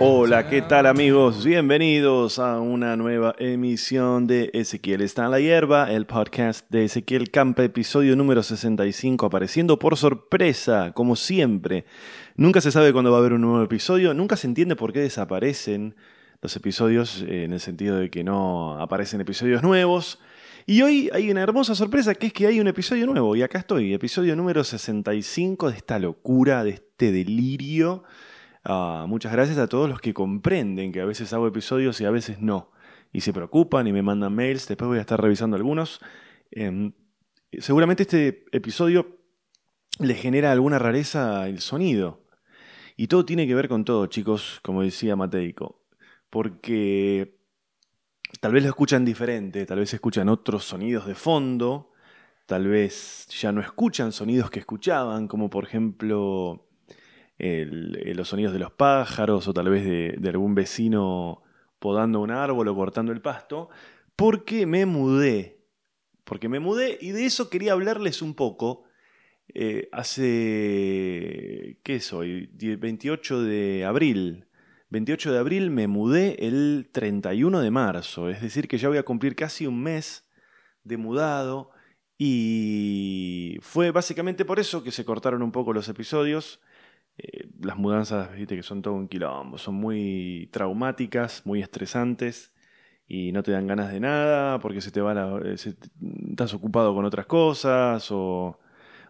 Hola, ¿qué tal amigos? Bienvenidos a una nueva emisión de Ezequiel está en la hierba, el podcast de Ezequiel Campa, episodio número 65, apareciendo por sorpresa, como siempre. Nunca se sabe cuándo va a haber un nuevo episodio, nunca se entiende por qué desaparecen los episodios, eh, en el sentido de que no aparecen episodios nuevos. Y hoy hay una hermosa sorpresa que es que hay un episodio nuevo, y acá estoy, episodio número 65 de esta locura, de este delirio. Ah, muchas gracias a todos los que comprenden que a veces hago episodios y a veces no. Y se preocupan y me mandan mails. Después voy a estar revisando algunos. Em, seguramente este episodio le genera alguna rareza el sonido. Y todo tiene que ver con todo, chicos, como decía Mateico. Porque tal vez lo escuchan diferente, tal vez escuchan otros sonidos de fondo, tal vez ya no escuchan sonidos que escuchaban, como por ejemplo los sonidos de los pájaros o tal vez de, algún vecino podando un árbol o cortando el pasto, porque me mudé. Porque me mudé y de eso quería hablarles un poco. Eh, hace, ¿qué soy? 28 de abril. 28 de abril me mudé el 31 de marzo, es decir que ya voy a cumplir casi un mes de mudado y fue básicamente por eso que se cortaron un poco los episodios eh, las mudanzas, viste que son todo un quilombo, son muy traumáticas, muy estresantes y no te dan ganas de nada porque se te va eh, estás ocupado con otras cosas o,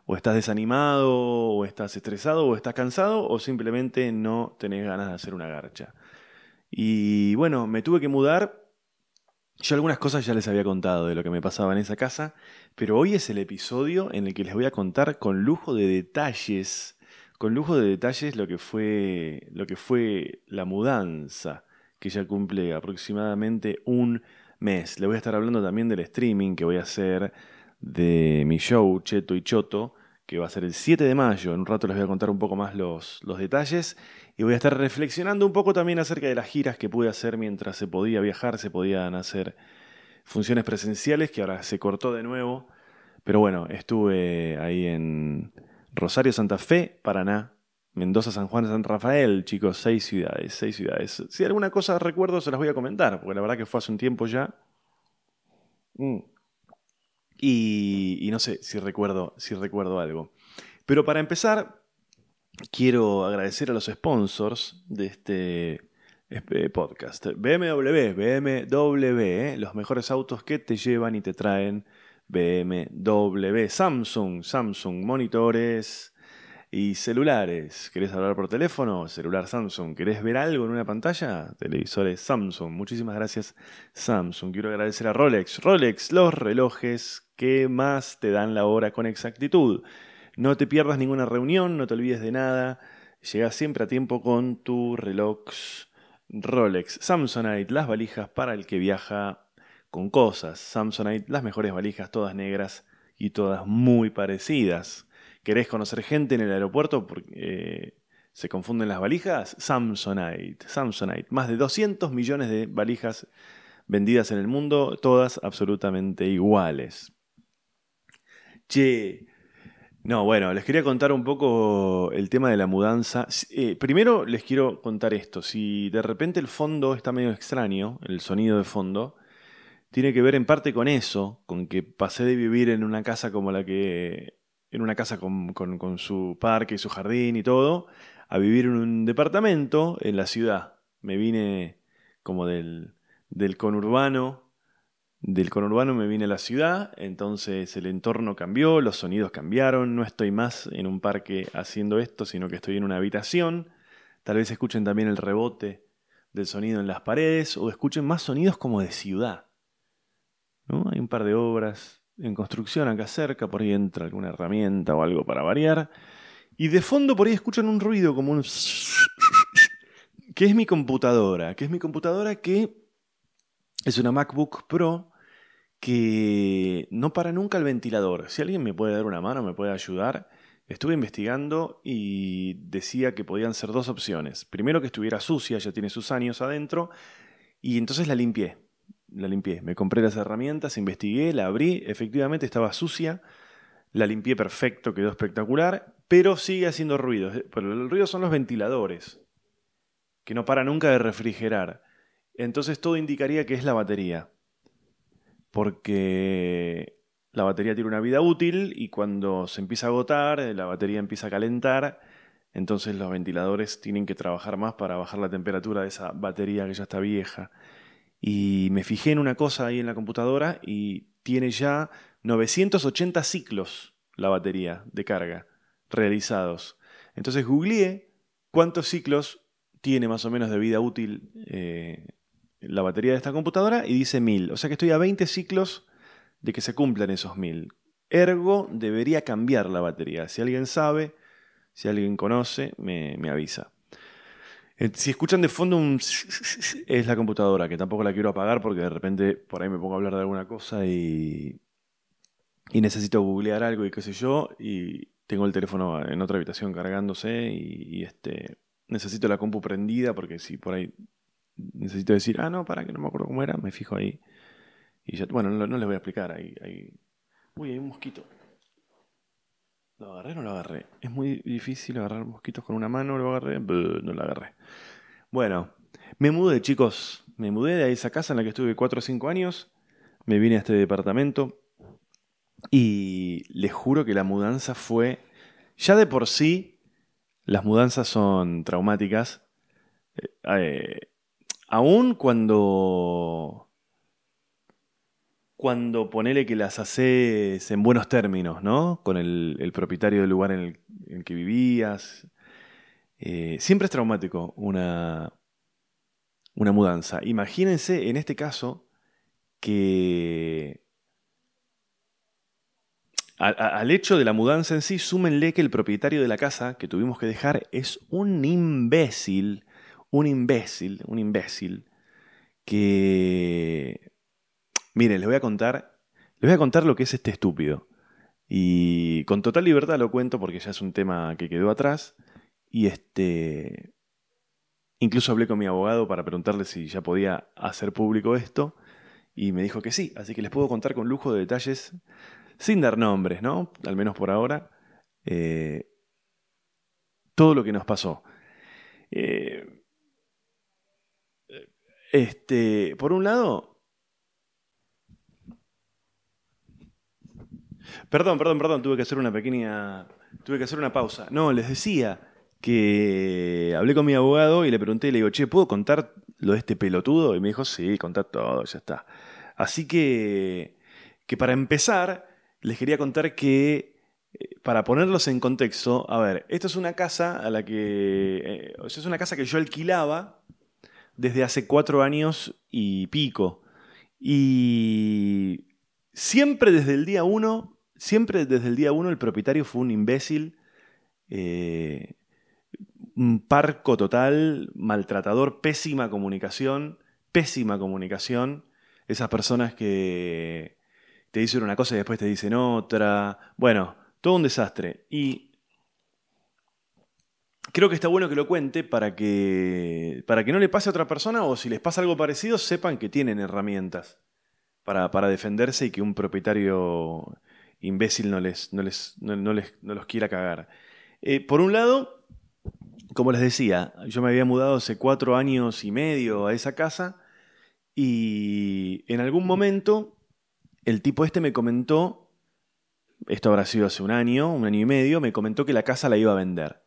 o estás desanimado o estás estresado o estás cansado o simplemente no tenés ganas de hacer una garcha. Y bueno, me tuve que mudar. Yo algunas cosas ya les había contado de lo que me pasaba en esa casa, pero hoy es el episodio en el que les voy a contar con lujo de detalles con lujo de detalles lo que fue, lo que fue la mudanza, que ya cumple aproximadamente un mes. Le voy a estar hablando también del streaming que voy a hacer de mi show Cheto y Choto, que va a ser el 7 de mayo. En un rato les voy a contar un poco más los, los detalles y voy a estar reflexionando un poco también acerca de las giras que pude hacer mientras se podía viajar, se podían hacer funciones presenciales, que ahora se cortó de nuevo. Pero bueno, estuve ahí en, Rosario, Santa Fe, Paraná, Mendoza, San Juan, San Rafael, chicos, seis ciudades, seis ciudades. Si alguna cosa recuerdo se las voy a comentar, porque la verdad que fue hace un tiempo ya. Mm. Y, no sé si recuerdo, si recuerdo algo. Pero para empezar, quiero agradecer a los sponsors de este, este podcast. BMW, BMW, eh, los mejores autos que te llevan y te traen BMW, Samsung, Samsung, monitores y celulares. ¿Querés hablar por teléfono? Celular Samsung. ¿Querés ver algo en una pantalla? Televisores Samsung. Muchísimas gracias Samsung. Quiero agradecer a Rolex. Rolex, los relojes que más te dan la hora con exactitud. No te pierdas ninguna reunión, no te olvides de nada. Llega siempre a tiempo con tu reloj Rolex. Samsonite, las valijas para el que viaja con cosas. Samsonite, las mejores valijas, todas negras y todas muy parecidas. ¿Querés conocer gente en el aeropuerto porque eh, se confunden las valijas? Samsonite, Samsonite. Más de 200 millones de valijas vendidas en el mundo, todas absolutamente iguales. Che, no, bueno, les quería contar un poco el tema de la mudanza. Eh, primero les quiero contar esto. Si de repente el fondo está medio extraño, el sonido de fondo, tiene que ver en parte con eso, con que pasé de vivir en una casa como la que. en una casa con, su parque y su jardín y todo, a vivir en un departamento en la ciudad. Me vine como del, del conurbano. Del conurbano me vine a la ciudad, entonces el entorno cambió, los sonidos cambiaron, no estoy más en un parque haciendo esto, sino que estoy en una habitación. Tal vez escuchen también el rebote del sonido en las paredes o escuchen más sonidos como de ciudad. Hay un par de obras en construcción acá cerca, por ahí entra alguna herramienta o algo para variar. Y de fondo por ahí escuchan un ruido como un... que es mi computadora, que es mi computadora que es una MacBook Pro que no para nunca el ventilador. Si alguien me puede dar una mano, me puede ayudar. Estuve investigando y decía que podían ser dos opciones. Primero que estuviera sucia, ya tiene sus años adentro, y entonces la limpié la limpié. Me compré las herramientas, investigué, la abrí, efectivamente estaba sucia, la limpié perfecto, quedó espectacular, pero sigue haciendo ruido. Pero el ruido son los ventiladores. que no para nunca de refrigerar. Entonces todo indicaría que es la batería. Porque la batería tiene una vida útil y cuando se empieza a agotar, la batería empieza a calentar, entonces los ventiladores tienen que trabajar más para bajar la temperatura de esa batería que ya está vieja. Y me fijé en una cosa ahí en la computadora y tiene ya 980 ciclos la batería de carga realizados. Entonces googleé cuántos ciclos tiene más o menos de vida útil eh, la batería de esta computadora y dice 1000. O sea que estoy a 20 ciclos de que se cumplan esos 1000. Ergo, debería cambiar la batería. Si alguien sabe, si alguien conoce, me, avisa. Eh, si escuchan de fondo un... es la computadora, que tampoco la quiero apagar porque de repente por ahí me pongo a hablar de alguna cosa y, y necesito googlear algo y qué sé yo, y tengo el teléfono en otra habitación cargándose y, este necesito la compu prendida porque si por ahí necesito decir, ah, no, para que no me acuerdo cómo era, me fijo ahí. Y ya, bueno, no, les voy a explicar. Ahí, ahí... Uy, hay un mosquito. ¿Lo agarré o no lo agarré? Es muy difícil agarrar mosquitos con una mano, lo agarré, no lo agarré. Bueno, me mudé, chicos. Me mudé de esa casa en la que estuve 4 o 5 años. Me vine a este departamento. Y les juro que la mudanza fue. Ya de por sí, las mudanzas son traumáticas. Eh, eh, aún cuando cuando ponele que las haces en buenos términos, ¿no? Con el, propietario del lugar en el, que vivías. Eh, siempre es traumático una, una mudanza. Imagínense en este caso que al hecho de la mudanza en sí, súmenle que el propietario de la casa que tuvimos que dejar es un imbécil, un imbécil, un imbécil, que Miren, les voy a contar, voy a contar lo que es este estúpido. Y con total libertad lo cuento porque ya es un tema que quedó atrás. Y este. Incluso hablé con mi abogado para preguntarle si ya podía hacer público esto. Y me dijo que sí. Así que les puedo contar con lujo de detalles, sin dar nombres, ¿no? Al menos por ahora. Eh, todo lo que nos pasó. Eh, este, por un lado, Perdón, perdón, perdón, tuve que hacer una pequeña. Tuve que hacer una pausa. No, les decía que hablé con mi abogado y le pregunté, le digo, che, ¿puedo contar lo de este pelotudo? Y me dijo, sí, contá todo, ya está. Así que, que para empezar, les quería contar que, eh, para ponerlos en contexto, a ver, esto es una casa a la que. Eh, es una casa que yo alquilaba desde hace cuatro años y pico. Y siempre desde el día uno siempre desde el día uno el propietario fue un imbécil, eh, un parco total, maltratador, pésima comunicación, pésima comunicación. Esas personas que te dicen una cosa y después te dicen otra. Bueno, todo un desastre. Y creo que está bueno que lo cuente para que, para que no le pase a otra persona o si les pasa algo parecido sepan que tienen herramientas para, para defenderse y que un propietario imbécil no les, no les, no, les, no los quiera cagar. Eh, por un lado, como les decía, yo me había mudado hace cuatro años y medio a esa casa y en algún momento el tipo este me comentó, esto habrá sido hace un año, un año y medio, me comentó que la casa la iba a vender.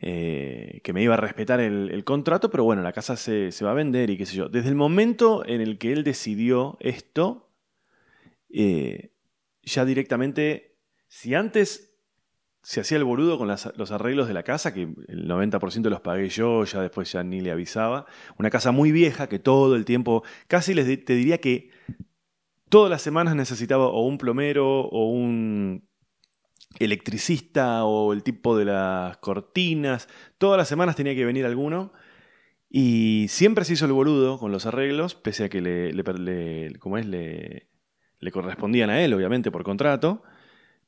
Eh, que me iba a respetar el, contrato, pero bueno, la casa se, va a vender y qué sé yo. Desde el momento en el que él decidió esto, eh, ya directamente, si antes se hacía el boludo con los arreglos de la casa, que el 90% los pagué yo, ya después ya ni le avisaba, una casa muy vieja que todo el tiempo, casi les te diría que todas las semanas necesitaba o un plomero o un electricista o el tipo de las cortinas, todas las semanas tenía que venir alguno. Y siempre se hizo el boludo con los arreglos, pese a que le, es, le, le correspondían a él, obviamente, por contrato,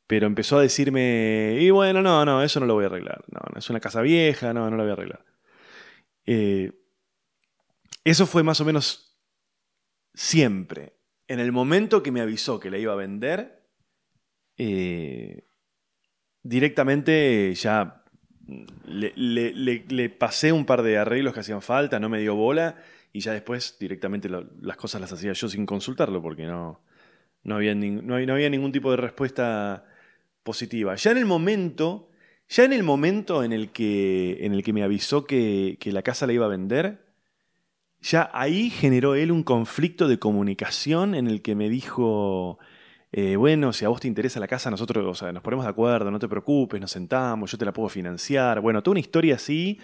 pero empezó a decirme, y bueno, no, no, eso no lo voy a arreglar, no, no es una casa vieja, no, no la voy a arreglar. Eh, eso fue más o menos siempre. En el momento que me avisó que la iba a vender, eh, directamente ya le, pasé un par de arreglos que hacían falta, no me dio bola y ya después directamente lo- las cosas las hacía yo sin consultarlo porque no, no, había, no, no había ningún tipo de respuesta positiva. Ya en el momento, ya en el momento en el que, en el que me avisó que, que la casa la iba a vender, ya ahí generó él un conflicto de comunicación en el que me dijo, eh, bueno, si a vos te interesa la casa, nosotros o sea, nos ponemos de acuerdo, no te preocupes, nos sentamos, yo te la puedo financiar. Bueno, toda una historia así.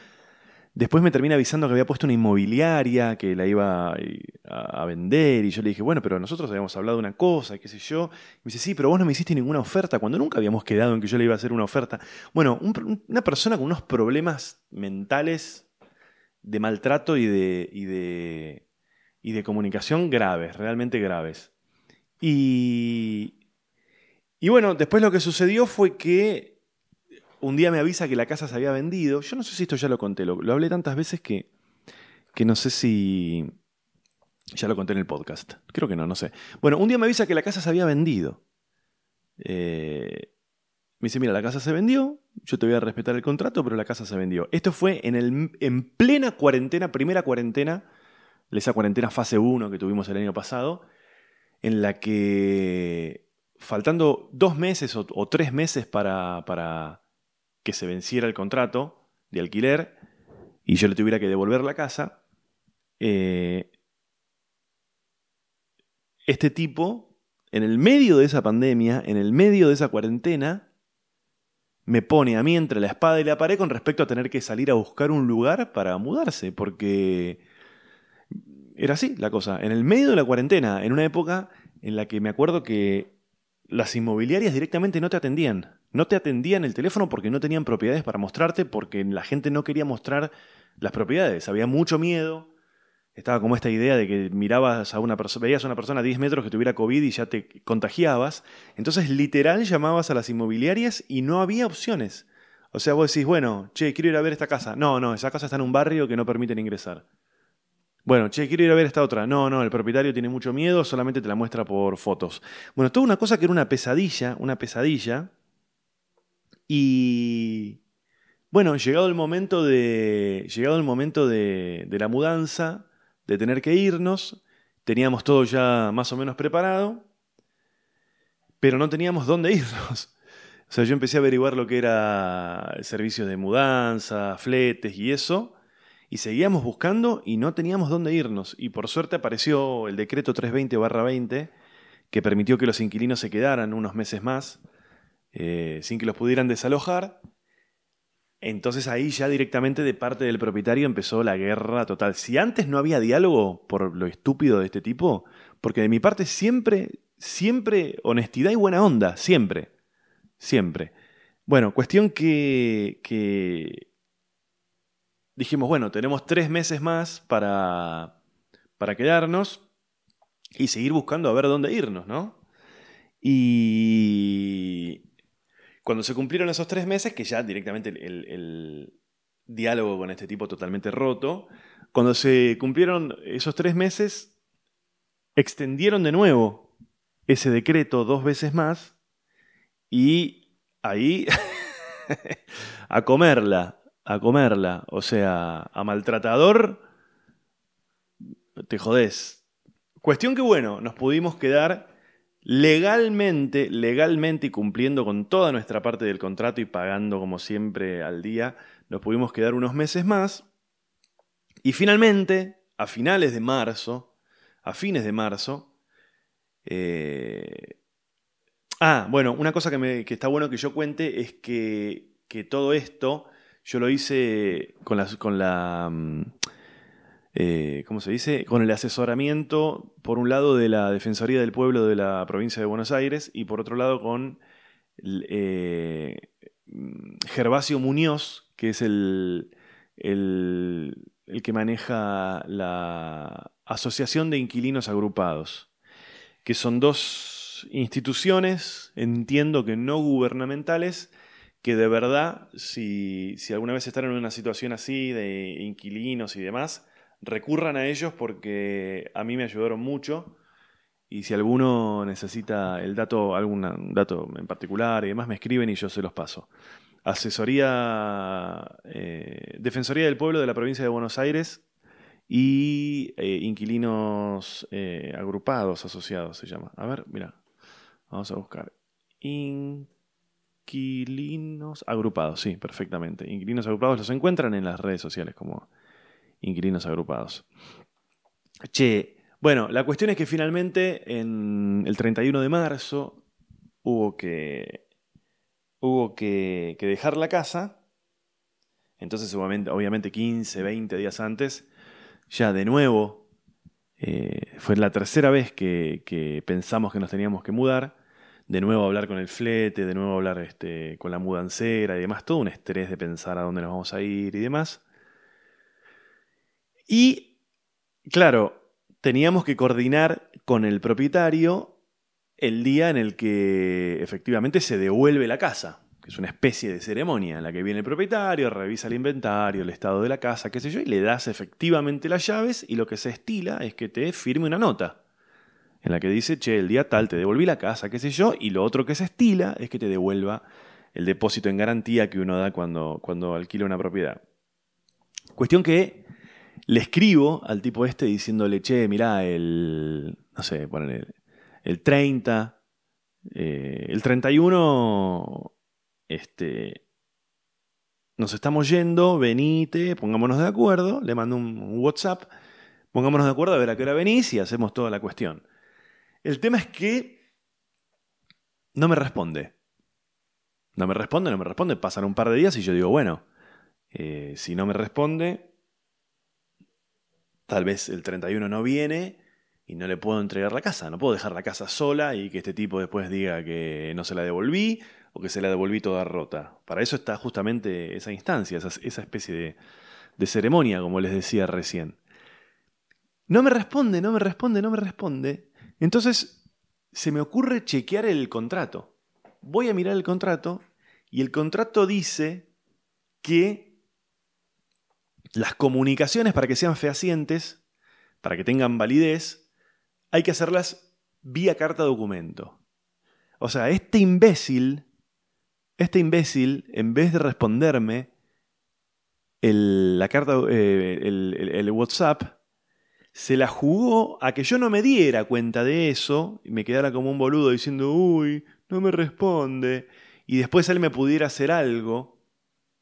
Después me termina avisando que había puesto una inmobiliaria, que la iba a, a vender, y yo le dije, bueno, pero nosotros habíamos hablado de una cosa, qué sé yo. Y me dice, sí, pero vos no me hiciste ninguna oferta, cuando nunca habíamos quedado en que yo le iba a hacer una oferta. Bueno, un- una persona con unos problemas mentales de maltrato y de, y de, y de comunicación graves, realmente graves. Y, y bueno, después lo que sucedió fue que un día me avisa que la casa se había vendido. Yo no sé si esto ya lo conté, lo, lo hablé tantas veces que, que no sé si ya lo conté en el podcast. Creo que no, no sé. Bueno, un día me avisa que la casa se había vendido. Eh, me dice, mira, la casa se vendió, yo te voy a respetar el contrato, pero la casa se vendió. Esto fue en, el, en plena cuarentena, primera cuarentena, esa cuarentena fase 1 que tuvimos el año pasado, en la que faltando dos meses o, tres meses para que se venciera el contrato de alquiler y yo le tuviera que devolver la casa, eh, este tipo, en el medio de esa pandemia, en el medio de esa cuarentena, me pone a mí entre la espada y la pared con respecto a tener que salir a buscar un lugar para mudarse, porque era así la cosa. En el medio de la cuarentena, en una época en la que me acuerdo que las inmobiliarias directamente no te atendían. No te atendían el teléfono porque no tenían propiedades para mostrarte, porque la gente no quería mostrar las propiedades. Había mucho miedo. Estaba como esta idea de que mirabas a una persona, veías a una persona a 10 metros que tuviera COVID y ya te contagiabas. Entonces, literal, llamabas a las inmobiliarias y no había opciones. O sea, vos decís, bueno, che, quiero ir a ver esta casa. No, no, esa casa está en un barrio que no permiten ingresar. Bueno, che, quiero ir a ver esta otra. No, no, el propietario tiene mucho miedo, solamente te la muestra por fotos. Bueno, toda una cosa que era una pesadilla, una pesadilla. Y bueno, llegado el momento de. Llegado el momento de, de la mudanza, de tener que irnos, teníamos todo ya más o menos preparado, pero no teníamos dónde irnos. O sea, yo empecé a averiguar lo que era servicios de mudanza, fletes y eso. Y seguíamos buscando y no teníamos dónde irnos. Y por suerte apareció el decreto 320-20 que permitió que los inquilinos se quedaran unos meses más eh, sin que los pudieran desalojar. Entonces ahí ya directamente de parte del propietario empezó la guerra total. Si antes no había diálogo por lo estúpido de este tipo, porque de mi parte siempre, siempre honestidad y buena onda, siempre, siempre. Bueno, cuestión que, que dijimos, bueno, tenemos tres meses más para, para quedarnos y seguir buscando a ver dónde irnos, ¿no? Y cuando se cumplieron esos tres meses, que ya directamente el, el- el diálogo con este tipo totalmente roto, cuando se cumplieron esos tres meses, extendieron de nuevo ese decreto dos veces más y ahí a comerla, a comerla, o sea, a maltratador, te jodés. Cuestión que bueno, nos pudimos quedar legalmente, legalmente y cumpliendo con toda nuestra parte del contrato y pagando como siempre al día, nos pudimos quedar unos meses más. Y finalmente, a finales de marzo, a fines de marzo, eh, Ah, bueno, una cosa que, me- que está bueno que yo cuente es que, que todo esto yo lo hice con la, con la mm, eh, ¿cómo se dice? Con el asesoramiento, por un lado, de la Defensoría del Pueblo de la provincia de Buenos Aires y por otro lado con eh, Gervasio Muñoz, que es el, el que maneja la Asociación de Inquilinos Agrupados, que son dos instituciones, entiendo que no gubernamentales, que de verdad, si, si alguna vez están en una situación así de inquilinos y demás, recurran a ellos porque a mí me ayudaron mucho. Y si alguno necesita el dato, algún dato en particular y demás, me escriben y yo se los paso. Asesoría, eh, Defensoría del Pueblo de la provincia de Buenos Aires y eh, inquilinos eh, agrupados, asociados se llama. A ver, mira, vamos a buscar. Inquilinos agrupados, sí, perfectamente. Inquilinos agrupados los encuentran en las redes sociales como inquilinos agrupados. Che, bueno, la cuestión es que finalmente en el 31 de marzo hubo que, hubo que, dejar la casa. Entonces, obviamente, obviamente 15, 20 días antes, ya de nuevo, eh, fue la tercera vez que, pensamos que nos teníamos que mudar. De nuevo hablar con el flete, de nuevo hablar este, con la mudancera y demás. Todo un estrés de pensar a dónde nos vamos a ir y demás. Y, claro, teníamos que coordinar con el propietario el día en el que efectivamente se devuelve la casa que es una especie de ceremonia en la que viene el propietario, revisa el inventario, el estado de la casa, qué sé yo, y le das efectivamente las llaves y lo que se estila es que te firme una nota en la que dice, che, el día tal te devolví la casa, qué sé yo, y lo otro que se estila es que te devuelva el depósito en garantía que uno da cuando, cuando alquila una propiedad. Cuestión que le escribo al tipo este diciéndole, che, mirá, el, no sé, ponen el, el 30, eh, el 31 este, nos estamos yendo, venite, pongámonos de acuerdo, le mando un, WhatsApp, pongámonos de acuerdo a ver a qué hora venís y hacemos toda la cuestión. El tema es que no me responde. No me responde, no me responde. Pasan un par de días y yo digo, bueno, eh, si no me responde, tal vez el 31 no viene y no le puedo entregar la casa. No puedo dejar la casa sola y que este tipo después diga que no se la devolví o que se la devolví toda rota. Para eso está justamente esa instancia, esa, especie de, de ceremonia, como les decía recién. No me responde, no me responde, no me responde. Entonces se me ocurre chequear el contrato. Voy a mirar el contrato y el contrato dice que las comunicaciones para que sean fehacientes, para que tengan validez, hay que hacerlas vía carta documento. O sea, este imbécil este imbécil, en vez de responderme el, la carta, eh, el, WhatsApp, se la jugó a que yo no me diera cuenta de eso y me quedara como un boludo diciendo, uy, no me responde. Y después él me pudiera hacer algo,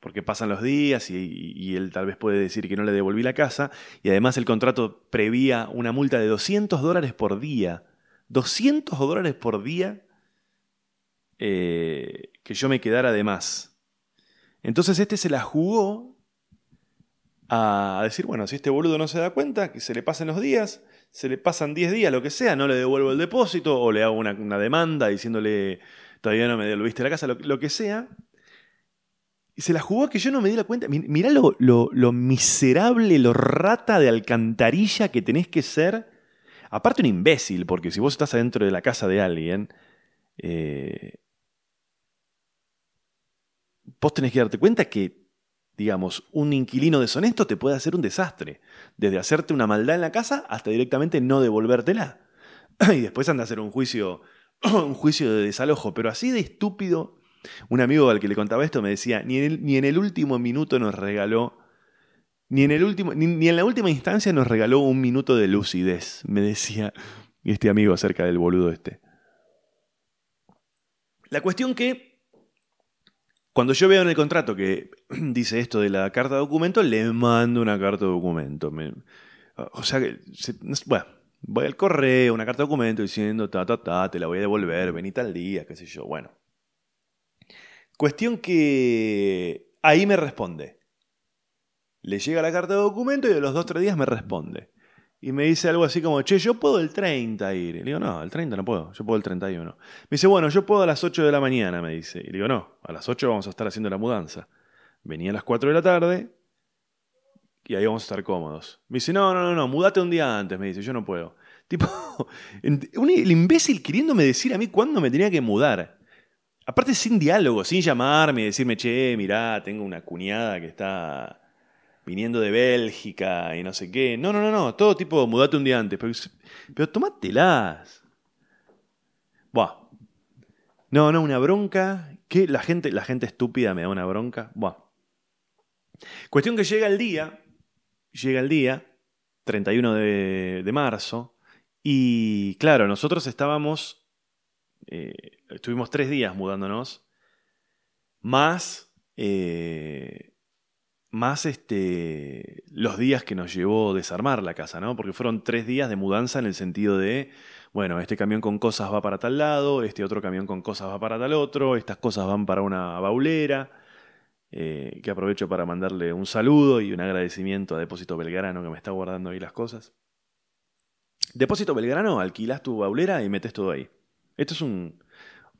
porque pasan los días y, él tal vez puede decir que no le devolví la casa. Y además el contrato prevía una multa de 200 dólares por día. 200 dólares por día eh, que yo me quedara de más. Entonces este se la jugó a decir, bueno, si este boludo no se da cuenta, que se le pasen los días, se le pasan 10 días, lo que sea, no le devuelvo el depósito o le hago una, demanda diciéndole, todavía no me devolviste la casa, lo, que sea. Y se la jugó que yo no me di la cuenta. Mirá lo, lo, miserable, lo rata de alcantarilla que tenés que ser. Aparte un imbécil, porque si vos estás adentro de la casa de alguien, eh, vos tenés que darte cuenta que, digamos, un inquilino deshonesto te puede hacer un desastre. Desde hacerte una maldad en la casa hasta directamente no devolvértela. Y después anda a hacer un juicio, un juicio de desalojo. Pero así de estúpido, un amigo al que le contaba esto me decía, ni en el, ni último minuto nos regaló, ni en, el último, ni en la última instancia nos regaló un minuto de lucidez, me decía este amigo acerca del boludo este. La cuestión que cuando yo veo en el contrato que dice esto de la carta de documento, le mando una carta de documento. o sea que, bueno, voy al correo, una carta de documento diciendo, ta, ta, ta, te la voy a devolver, vení tal día, qué sé yo. Bueno. Cuestión que ahí me responde. Le llega la carta de documento y a los dos o tres días me responde y me dice algo así como, che, yo puedo el 30 ir. Y le digo, no, el 30 no puedo, yo puedo el 31. Me dice, bueno, yo puedo a las 8 de la mañana, me dice. Y le digo, no, a las 8 vamos a estar haciendo la mudanza. Venía a las 4 de la tarde y ahí vamos a estar cómodos. Me dice, no, no, no, no, mudate un día antes, me dice, yo no puedo. Tipo, el imbécil queriéndome decir a mí cuándo me tenía que mudar. Aparte sin diálogo, sin llamarme y decirme, che, mirá, tengo una cuñada que está viniendo de Bélgica y no sé qué. No, no, no, no, todo tipo, mudate un día antes, pero, pero. Buah. No, no, una bronca Que la gente, la gente estúpida me da una bronca. Buah. Cuestión que llega el día, llega el día, 31 de, de marzo, y claro, nosotros estábamos, eh, estuvimos tres días mudándonos, más, eh, más este, los días que nos llevó desarmar la casa, ¿no? Porque fueron tres días de mudanza en el sentido de, bueno, este camión con cosas va para tal lado, este otro camión con cosas va para tal otro, estas cosas van para una baulera, eh, que aprovecho para mandarle un saludo y un agradecimiento a Depósito Belgrano que me está guardando ahí las cosas. Depósito Belgrano, alquilas tu baulera y metes todo ahí. Esto es un.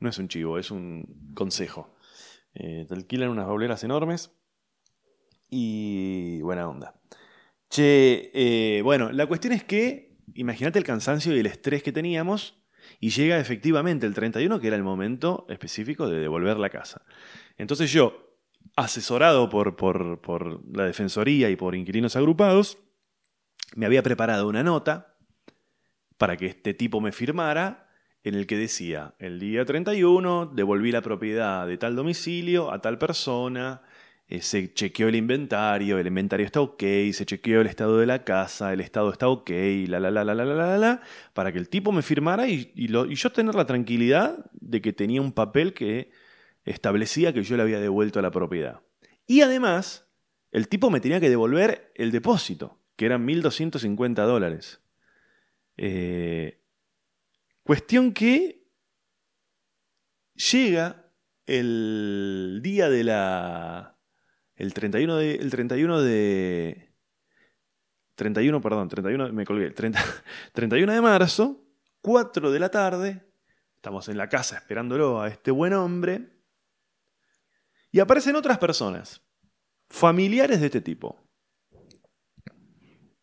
No es un chivo, es un consejo. Eh, te alquilan unas bauleras enormes y buena onda. Che, eh, bueno, la cuestión es que, imagínate el cansancio y el estrés que teníamos y llega efectivamente el 31, que era el momento específico de devolver la casa. Entonces yo, asesorado por, por, por la Defensoría y por inquilinos agrupados, me había preparado una nota para que este tipo me firmara en el que decía, el día 31 devolví la propiedad de tal domicilio a tal persona, eh, se chequeó el inventario, el inventario está ok, se chequeó el estado de la casa, el estado está ok, la la la la la la la, la para que el tipo me firmara y, lo, yo tener la tranquilidad de que tenía un papel que establecía que yo le había devuelto la propiedad. Y además, el tipo me tenía que devolver el depósito, que eran 1.250 dólares. Eh, cuestión que llega el día de la el 31 de... El 31 de 31, perdón, 31, me colgué, 30, 31 de marzo, 4 de la tarde, estamos en la casa esperándolo a este buen hombre, y aparecen otras personas, familiares de este tipo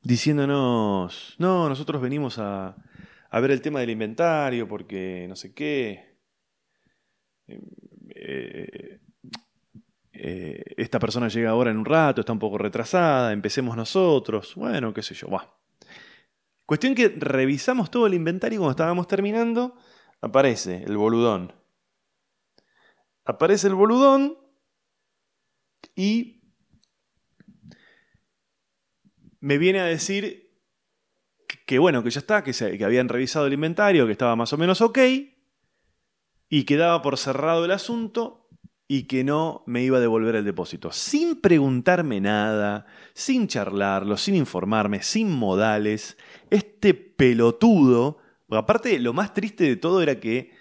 diciéndonos, no, nosotros venimos a, a ver el tema del inventario porque no sé qué. Eh, eh, esta persona llega ahora en un rato, está un poco retrasada, empecemos nosotros, bueno, qué sé yo, va. Cuestión que revisamos todo el inventario cuando estábamos terminando, aparece el boludón. Aparece el boludón y me viene a decir que, bueno, que ya está, que, se, que habían revisado el inventario, que estaba más o menos ok, y que daba por cerrado el asunto y que no me iba a devolver el depósito. Sin preguntarme nada, sin charlarlo, sin informarme, sin modales, este pelotudo, aparte lo más triste de todo era que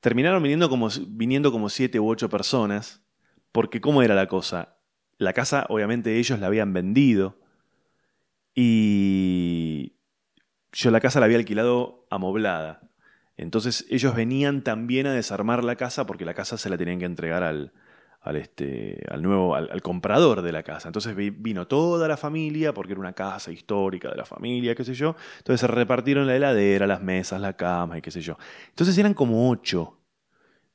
terminaron viniendo como, viniendo como siete u ocho personas, porque ¿cómo era la cosa? La casa obviamente ellos la habían vendido, y yo la casa la había alquilado amoblada. Entonces ellos venían también a desarmar la casa porque la casa se la tenían que entregar al, al, este, al nuevo, al, comprador de la casa. Entonces vino toda la familia, porque era una casa histórica de la familia, qué sé yo. Entonces se repartieron la heladera, las mesas, la cama y qué sé yo. Entonces eran como ocho.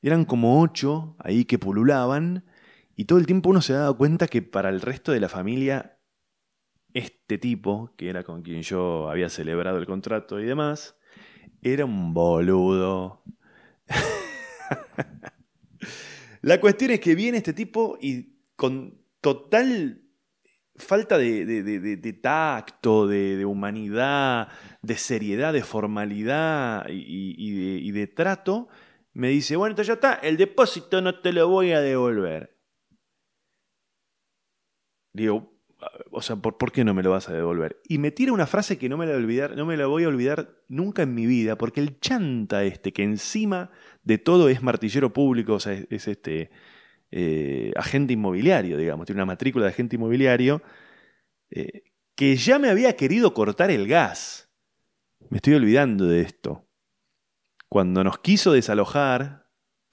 Eran como ocho ahí que pululaban. Y todo el tiempo uno se daba cuenta que para el resto de la familia este tipo, que era con quien yo había celebrado el contrato y demás, era un boludo. La cuestión es que viene este tipo y con total falta de, tacto, de, humanidad, de seriedad, de formalidad y, de, trato, me dice, bueno, ya está, el depósito no te lo voy a devolver. Digo, o sea, ¿por, qué no me lo vas a devolver? Y me tira una frase que no me la voy a olvidar, no me la voy a olvidar nunca en mi vida, porque el chanta este, que encima de todo es martillero público, o sea, es, este eh, agente inmobiliario, digamos, tiene una matrícula de agente inmobiliario, eh, que ya me había querido cortar el gas. Me estoy olvidando de esto. Cuando nos quiso desalojar,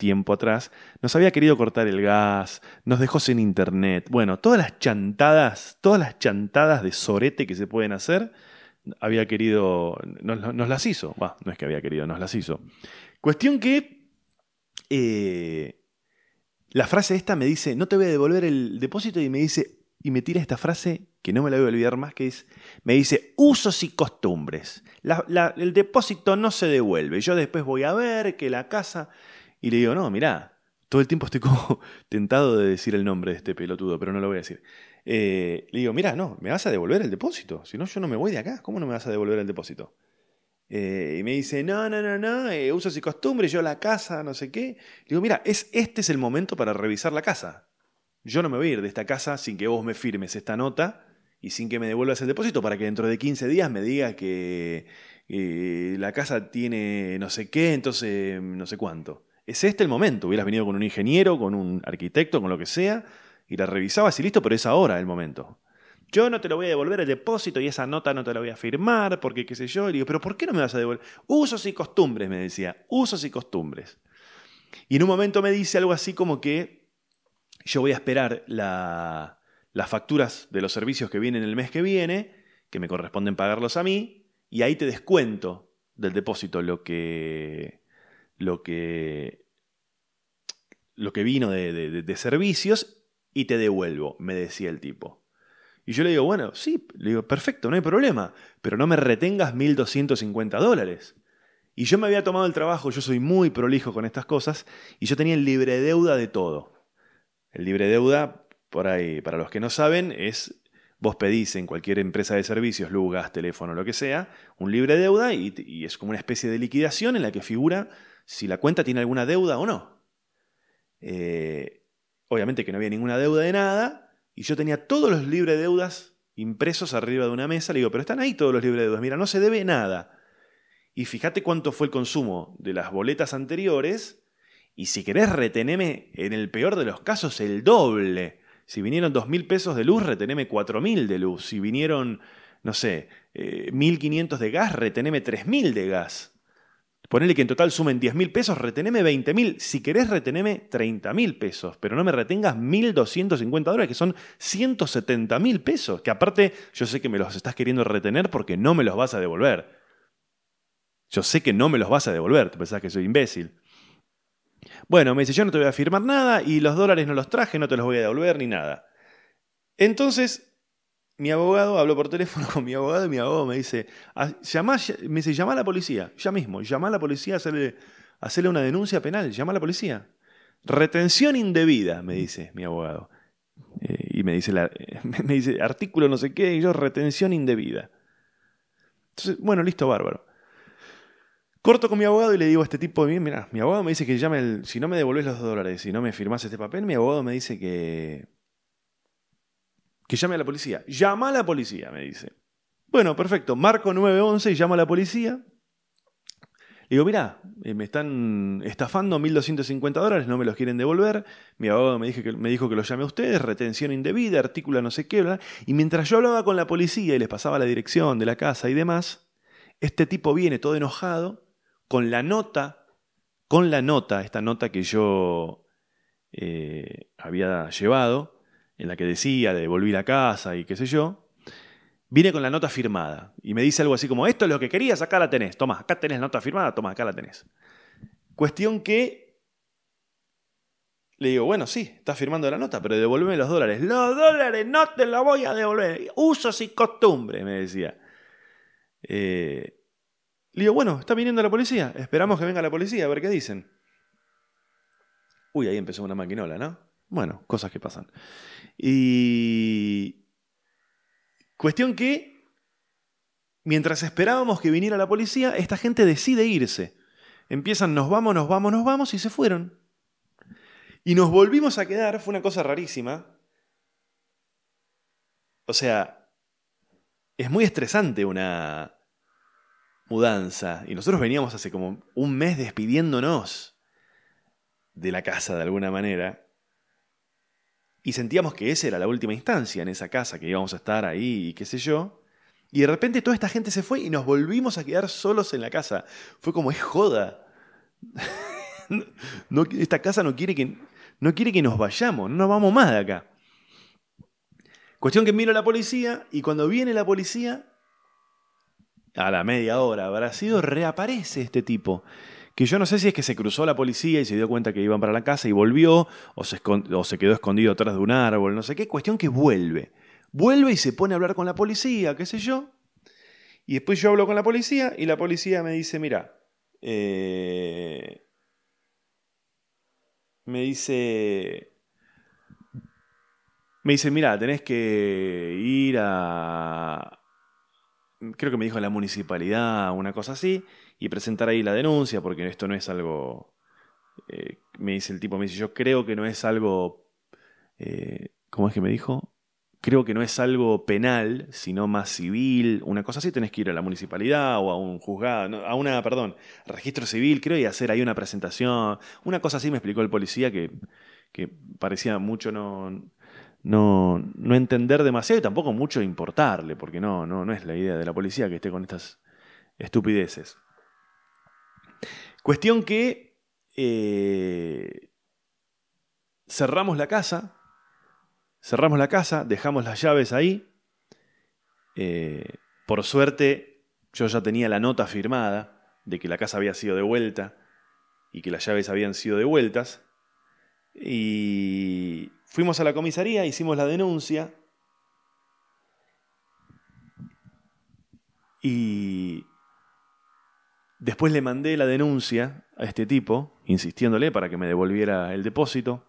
tiempo atrás, nos había querido cortar el gas, nos dejó sin internet. Bueno, todas las chantadas, todas las chantadas de sorete que se pueden hacer, había querido, nos, las hizo. no es que había querido, nos las hizo. Cuestión que eh, la frase esta me dice, no te voy a devolver el depósito y me dice, y me tira esta frase que no me la voy a olvidar más, que es, me dice, usos y costumbres. el depósito no se devuelve. Yo después voy a ver que la casa y le digo, no, mirá, todo el tiempo estoy como tentado de decir el nombre de este pelotudo, pero no lo voy a decir. Eh, le digo, mira, no, me vas a devolver el depósito, si no yo no me voy de acá, ¿cómo no me vas a devolver el depósito? Eh, y me dice, no, no, no, no, eh, usos y costumbres, yo la casa, no sé qué. Le digo, mira, es, este es el momento para revisar la casa. Yo no me voy a ir de esta casa sin que vos me firmes esta nota y sin que me devuelvas el depósito para que dentro de 15 días me diga que la casa tiene no sé qué, entonces no sé cuánto. Es este el momento. Hubieras venido con un ingeniero, con un arquitecto, con lo que sea, y la revisabas y listo, pero es ahora el momento. Yo no te lo voy a devolver el depósito y esa nota no te la voy a firmar porque qué sé yo. Y digo, pero ¿por qué no me vas a devolver? Usos y costumbres, me decía. Usos y costumbres. Y en un momento me dice algo así como que yo voy a esperar las facturas de los servicios que vienen el mes que viene, que me corresponden pagarlos a mí, y ahí te descuento del depósito lo que, lo que, lo que vino de, servicios y te devuelvo, me decía el tipo. Y yo le digo, bueno, sí, le digo, perfecto, no hay problema, pero no me retengas 1.250 dólares. Y yo me había tomado el trabajo, yo soy muy prolijo con estas cosas, y yo tenía el libre deuda de todo. El libre deuda, por ahí, para los que no saben, es Vos pedís en cualquier empresa de servicios, lugas, teléfono, lo que sea, un libre deuda y, es como una especie de liquidación en la que figura si la cuenta tiene alguna deuda o no. Eh, obviamente que no había ninguna deuda de nada y yo tenía todos los libres deudas impresos arriba de una mesa. Le digo, pero están ahí todos los libres deudas. Mira, no se debe nada. Y fíjate cuánto fue el consumo de las boletas anteriores. Y si querés reteneme, en el peor de los casos, el doble. Si vinieron 2.000 pesos de luz, reteneme 4.000 de luz. Si vinieron, no sé, 1.500 eh, de gas, reteneme 3.000 de gas. Ponele que en total sumen 10.000 pesos, reteneme 20.000. Si querés, reteneme 30.000 pesos. Pero no me retengas 1.250 dólares, que son 170.000 pesos. Que aparte, yo sé que me los estás queriendo retener porque no me los vas a devolver. Yo sé que no me los vas a devolver. Te pensás que soy imbécil. Bueno, me dice, yo no te voy a firmar nada y los dólares no los traje, no te los voy a devolver ni nada. Entonces, mi abogado, habló por teléfono con mi abogado y mi abogado me dice, ah, llama, me dice, llama a la policía, ya mismo, llama a la policía, hacerle, hacerle una denuncia penal, llama a la policía. Retención indebida, me dice mi abogado. Eh, y me dice, la, me dice, artículo no sé qué, y yo, retención indebida. Entonces, bueno, listo, bárbaro. Corto con mi abogado y le digo a este tipo, mira, mi abogado me dice que llame si no me devolvés los dólares, si no me firmás este papel, mi abogado me dice que que llame a la policía. Llama a la policía, me dice. Bueno, perfecto, marco 911 y llamo a la policía. Le digo, mira, eh, me están estafando 1.250 dólares, no me los quieren devolver. Mi abogado me, que, me dijo que lo llame a ustedes, retención indebida, artículo no sé qué, Y mientras yo hablaba con la policía y les pasaba la dirección de la casa y demás, este tipo viene todo enojado con la nota, con la nota, esta nota que yo eh, había llevado, en la que decía de volver a casa y qué sé yo, vine con la nota firmada y me dice algo así como, esto es lo que querías, acá la tenés, toma, acá tenés nota firmada, toma, acá la tenés. Cuestión que le digo, bueno, sí, estás firmando la nota, pero devuélveme los dólares. Los dólares no te los voy a devolver. Usos y costumbres, me decía. Eh, le digo, bueno, está viniendo la policía. Esperamos que venga la policía a ver qué dicen. Uy, ahí empezó una maquinola, ¿no? Bueno, cosas que pasan. Y. Cuestión que. Mientras esperábamos que viniera la policía, esta gente decide irse. Empiezan, nos vamos, nos vamos, nos vamos, y se fueron. Y nos volvimos a quedar, fue una cosa rarísima. O sea, es muy estresante una, mudanza. Y nosotros veníamos hace como un mes despidiéndonos de la casa de alguna manera. Y sentíamos que esa era la última instancia en esa casa, que íbamos a estar ahí y qué sé yo. Y de repente toda esta gente se fue y nos volvimos a quedar solos en la casa. Fue como, es joda. esta casa no quiere, que, no quiere que nos vayamos, no nos vamos más de acá. Cuestión que miro a la policía y cuando viene la policía a la media hora habrá sido, reaparece este tipo. Que yo no sé si es que se cruzó la policía y se dio cuenta que iban para la casa y volvió, o se, quedó escondido atrás de un árbol, no sé qué. Cuestión que vuelve. Vuelve y se pone a hablar con la policía, qué sé yo. Y después yo hablo con la policía y la policía me dice, mira, eh, me dice, me dice, mira, tenés que ir a, creo que me dijo a la municipalidad, una cosa así, y presentar ahí la denuncia, porque esto no es algo, eh, me dice el tipo, me dice, yo creo que no es algo, eh, ¿cómo es que me dijo? Creo que no es algo penal, sino más civil, una cosa así, tenés que ir a la municipalidad o a un juzgado, a una, perdón, registro civil, creo, y hacer ahí una presentación, una cosa así me explicó el policía que, que parecía mucho no no, no entender demasiado y tampoco mucho importarle, porque no, no, no es la idea de la policía que esté con estas estupideces. Cuestión que eh, cerramos la casa, cerramos la casa, dejamos las llaves ahí. Eh, por suerte, yo ya tenía la nota firmada de que la casa había sido devuelta y que las llaves habían sido devueltas. Y Fuimos a la comisaría, hicimos la denuncia y después le mandé la denuncia a este tipo, insistiéndole para que me devolviera el depósito.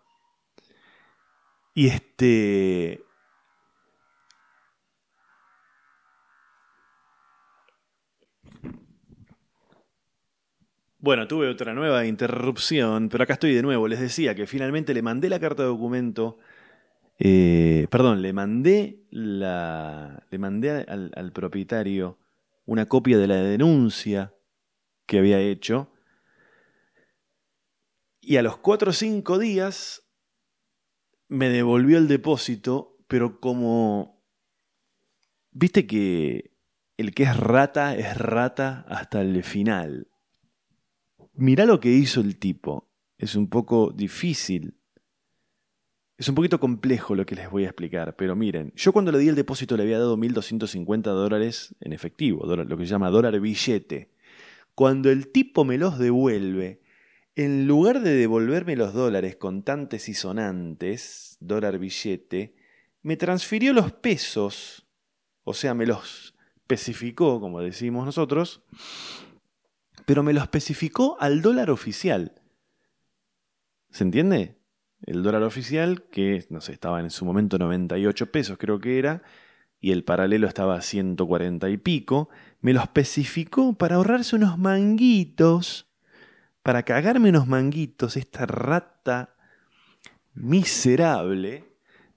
Y este Bueno, tuve otra nueva interrupción, pero acá estoy de nuevo. Les decía que finalmente le mandé la carta de documento. Eh, perdón, le mandé la. Le mandé al, al propietario una copia de la denuncia que había hecho. Y a los cuatro o cinco días me devolvió el depósito, pero como. Viste que el que es rata es rata hasta el final mirá lo que hizo el tipo. Es un poco difícil. Es un poquito complejo lo que les voy a explicar, pero miren, yo cuando le di el depósito le había dado 1.250 dólares en efectivo, lo que se llama dólar billete. Cuando el tipo me los devuelve, en lugar de devolverme los dólares contantes y sonantes, dólar billete, me transfirió los pesos, o sea, me los especificó, como decimos nosotros, pero me lo especificó al dólar oficial. ¿Se entiende? El dólar oficial, que no sé, estaba en su momento 98 pesos, creo que era, y el paralelo estaba a 140 y pico, me lo especificó para ahorrarse unos manguitos, para cagarme unos manguitos, esta rata miserable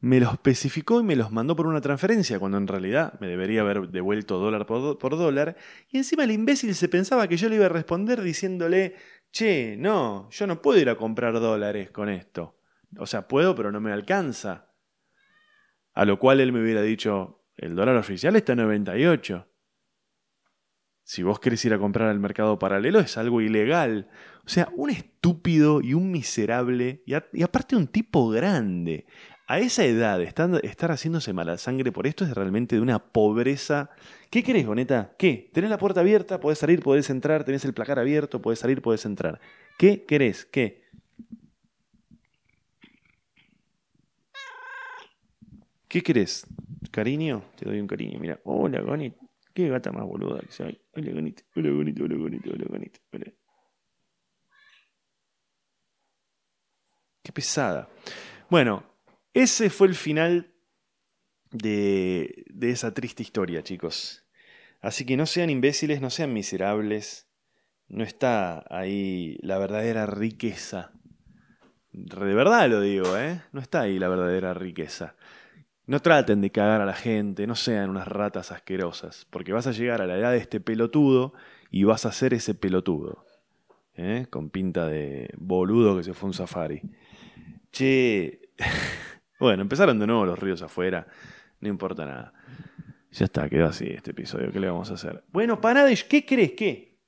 me los especificó y me los mandó por una transferencia, cuando en realidad me debería haber devuelto dólar por, dólar. Y encima el imbécil se pensaba que yo le iba a responder diciéndole, che, no, yo no puedo ir a comprar dólares con esto. O sea, puedo, pero no me alcanza. A lo cual él me hubiera dicho, el dólar oficial está en 98. Si vos querés ir a comprar al mercado paralelo es algo ilegal. O sea, un estúpido y un miserable, y, aparte un tipo grande a esa edad, estar, haciéndose mala sangre por esto es realmente de una pobreza. ¿Qué querés, Boneta? ¿Qué? Tenés la puerta abierta, podés salir, podés entrar, tenés el placar abierto, podés salir, podés entrar. ¿Qué querés? ¿Qué? ¿Qué querés? ¿Cariño? Te doy un cariño. Mira, hola, Gonit. Qué gata más boluda que soy. Hola, Gonit. Hola, Gonit. Hola, Gonit. Hola, Gonit. Hola. Qué pesada. Bueno, ese fue el final de, de esa triste historia, chicos. Así que no sean imbéciles, no sean miserables. No está ahí la verdadera riqueza. De verdad lo digo, ¿eh? No está ahí la verdadera riqueza. No traten de cagar a la gente, no sean unas ratas asquerosas, porque vas a llegar a la edad de este pelotudo y vas a ser ese pelotudo. ¿eh? Con pinta de boludo que se fue un safari. Che. Bueno, empezaron de nuevo los ríos afuera. No importa nada. Ya está, quedó así este episodio. ¿Qué le vamos a hacer? Bueno, Panadish, ¿qué crees? ¿Qué?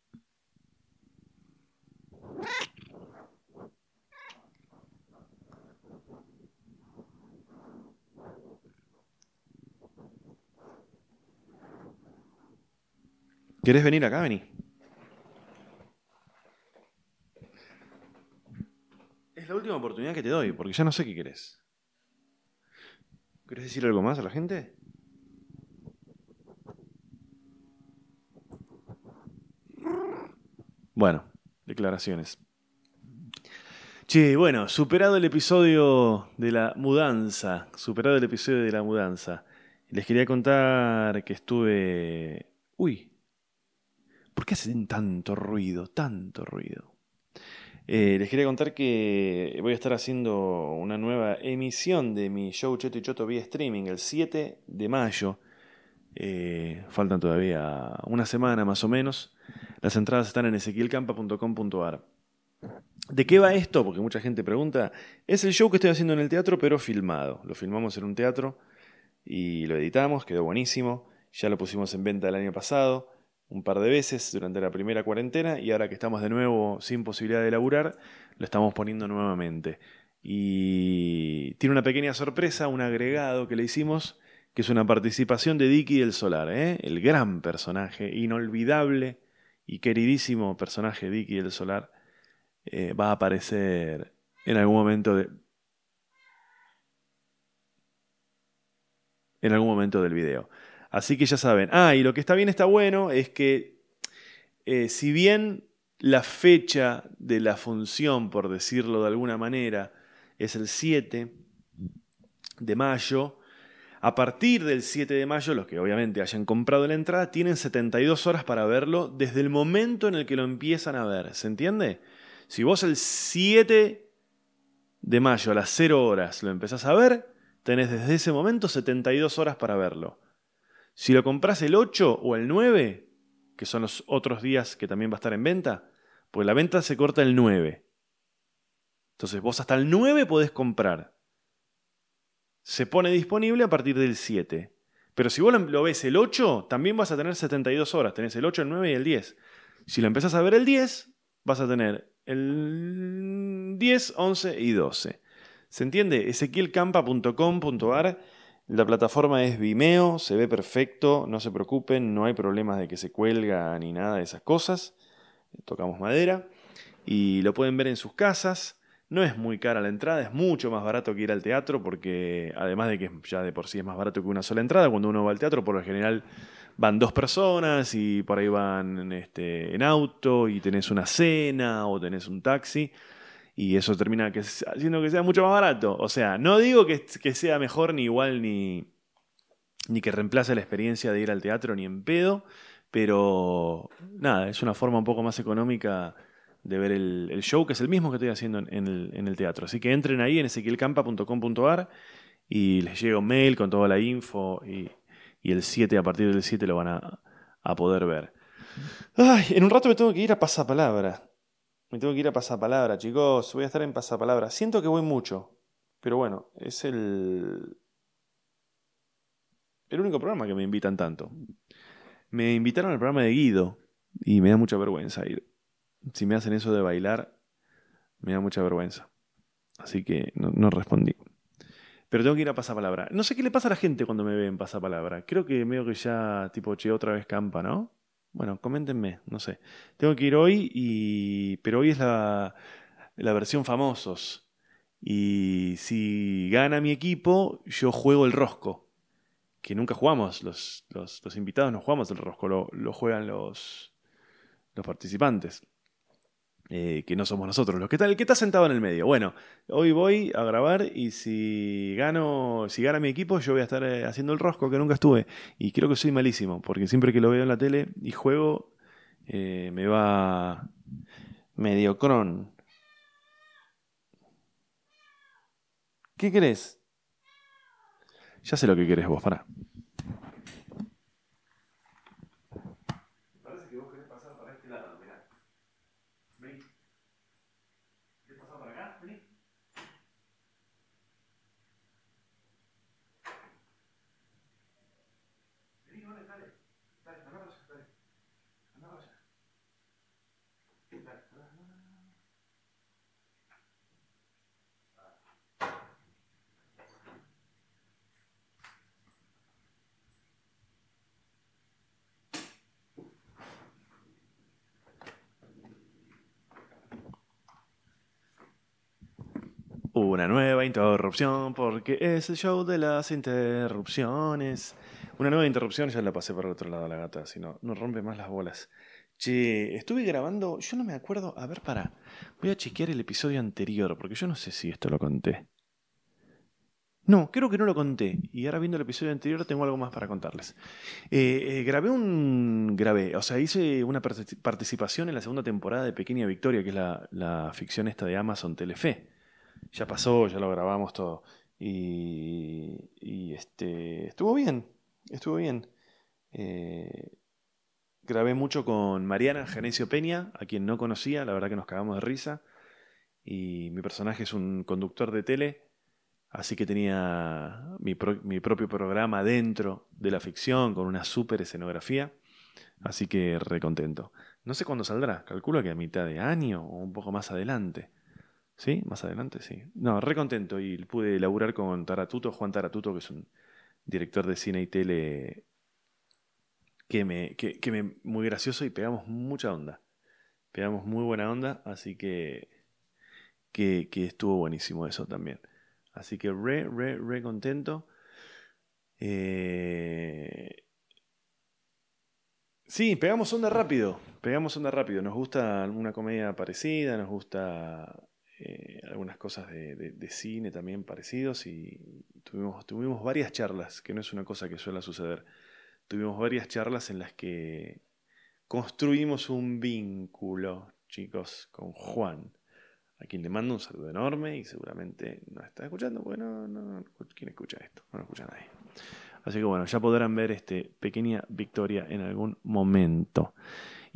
¿Querés venir acá? Vení. Es la última oportunidad que te doy, porque ya no sé qué querés. ¿Querés decir algo más a la gente? Bueno, declaraciones. Che, bueno, superado el episodio de la mudanza, superado el episodio de la mudanza, les quería contar que estuve... Uy, ¿por qué hacen tanto ruido, tanto ruido? Eh, les quería contar que voy a estar haciendo una nueva emisión de mi show Cheto y Choto vía streaming el 7 de mayo. Eh, faltan todavía una semana más o menos. Las entradas están en ezequielcampa.com.ar. ¿De qué va esto? Porque mucha gente pregunta. Es el show que estoy haciendo en el teatro, pero filmado. Lo filmamos en un teatro y lo editamos, quedó buenísimo. Ya lo pusimos en venta el año pasado, un par de veces durante la primera cuarentena, y ahora que estamos de nuevo sin posibilidad de laburar, lo estamos poniendo nuevamente. Y tiene una pequeña sorpresa, un agregado que le hicimos, que es una participación de Dicky del Solar, ¿eh? el gran personaje, inolvidable y queridísimo personaje Dicky del Solar eh, va a aparecer en algún momento de, en algún momento del video. Así que ya saben. Ah, y lo que está bien, está bueno, es que eh, si bien la fecha de la función, por decirlo de alguna manera, es el 7 de mayo, a partir del 7 de mayo, los que obviamente hayan comprado la entrada, tienen 72 horas para verlo desde el momento en el que lo empiezan a ver. ¿Se entiende? Si vos el 7 de mayo a las 0 horas lo empezás a ver, tenés desde ese momento 72 horas para verlo. Si lo compras el 8 o el 9, que son los otros días que también va a estar en venta, pues la venta se corta el 9. Entonces vos hasta el 9 podés comprar. Se pone disponible a partir del 7. Pero si vos lo ves el 8, también vas a tener 72 horas. Tenés el 8, el 9 y el 10. Si lo empezás a ver el 10, vas a tener el 10, 11 y 12. ¿Se entiende? Ezequielcampa.com.ar. La plataforma es Vimeo, se ve perfecto, no se preocupen, no hay problemas de que se cuelga ni nada de esas cosas. Tocamos madera y lo pueden ver en sus casas. No es muy cara la entrada, es mucho más barato que ir al teatro porque además de que ya de por sí es más barato que una sola entrada, cuando uno va al teatro por lo general van dos personas y por ahí van este, en auto y tenés una cena o tenés un taxi y eso termina que, haciendo que sea mucho más barato. O sea, no digo que, sea mejor ni igual ni, ni que reemplace la experiencia de ir al teatro ni en pedo, pero nada, es una forma un poco más económica de ver el, show, que es el mismo que estoy haciendo en, el, teatro. Así que entren ahí en ezequielcampa.com.ar y les llega un mail con toda la info y y el 7, a partir del 7 lo van a, poder ver. Ay, en un rato me tengo que ir a pasapalabra. Me tengo que ir a pasapalabra, chicos. Voy a estar en pasapalabra. Siento que voy mucho. Pero bueno, es el. El único programa que me invitan tanto. Me invitaron al programa de Guido. Y me da mucha vergüenza ir. Si me hacen eso de bailar, me da mucha vergüenza. Así que no respondí. Pero tengo que ir a pasapalabra. No sé qué le pasa a la gente cuando me ve en pasapalabra. Creo que medio que ya, tipo, che, otra vez campa, ¿no? Bueno, coméntenme, no sé. Tengo que ir hoy, y... pero hoy es la, la versión famosos. Y si gana mi equipo, yo juego el rosco. Que nunca jugamos, los, los, invitados no jugamos el rosco, lo, lo juegan los, los participantes. Eh, que no somos nosotros, los que el que está sentado en el medio. Bueno, hoy voy a grabar y si gano, si gana mi equipo, yo voy a estar eh, haciendo el rosco que nunca estuve. Y creo que soy malísimo, porque siempre que lo veo en la tele y juego, eh, me va medio cron. ¿Qué querés? Ya sé lo que querés vos, para. Una nueva interrupción porque es el show de las interrupciones. Una nueva interrupción, ya la pasé por el otro lado la gata, si no, no rompe más las bolas. Che, estuve grabando, yo no me acuerdo, a ver, para, voy a chequear el episodio anterior, porque yo no sé si esto lo conté. No, creo que no lo conté. Y ahora viendo el episodio anterior tengo algo más para contarles. Eh, eh, grabé un. Grabé, o sea, hice una participación en la segunda temporada de Pequeña Victoria, que es la, la ficción esta de Amazon Telefe. Ya pasó, ya lo grabamos todo. Y, este, estuvo bien, estuvo bien. Eh, grabé mucho con Mariana Genesio Peña, a quien no conocía, la verdad que nos cagamos de risa. Y mi personaje es un conductor de tele Así que tenía mi, propio programa dentro de la ficción con una super escenografía. Así que re contento. No sé cuándo saldrá, calculo que a mitad de año o un poco más adelante. ¿Sí? Más adelante, sí. No, re contento y pude laburar con Taratuto, Juan Taratuto, que es un director de cine y tele que me, que, me muy gracioso y pegamos mucha onda. Pegamos muy buena onda, así que, que, que estuvo buenísimo eso también. Así que re, re, re contento. Eh, sí, pegamos onda rápido. Pegamos onda rápido. Nos gusta una comedia parecida, nos gusta eh, algunas cosas de, cine también parecidos y tuvimos, tuvimos varias charlas, que no es una cosa que suele suceder. Tuvimos varias charlas en las que construimos un vínculo, chicos, con Juan a quien le mando un saludo enorme y seguramente no está escuchando, bueno, no, ¿quién escucha esto? No lo escucha nadie. Así que bueno, ya podrán ver este pequeña victoria en algún momento.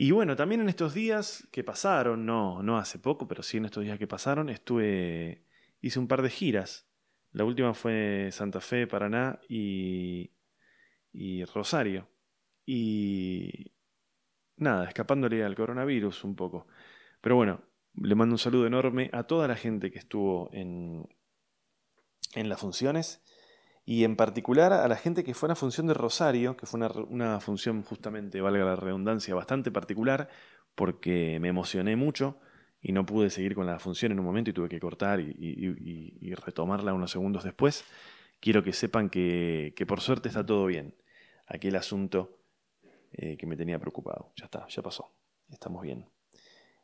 Y bueno, también en estos días que pasaron, no, no hace poco, pero sí en estos días que pasaron, estuve, hice un par de giras. La última fue Santa Fe, Paraná y, y Rosario. Y nada, escapándole al coronavirus un poco. Pero bueno, le mando un saludo enorme a toda la gente que estuvo en, en las funciones y en particular a la gente que fue a la función de Rosario, que fue una, función justamente, valga la redundancia, bastante particular, porque me emocioné mucho y no pude seguir con la función en un momento y tuve que cortar y, retomarla unos segundos después. Quiero que sepan que, que por suerte está todo bien. Aquel asunto eh, que me tenía preocupado. Ya está, ya pasó. Estamos bien.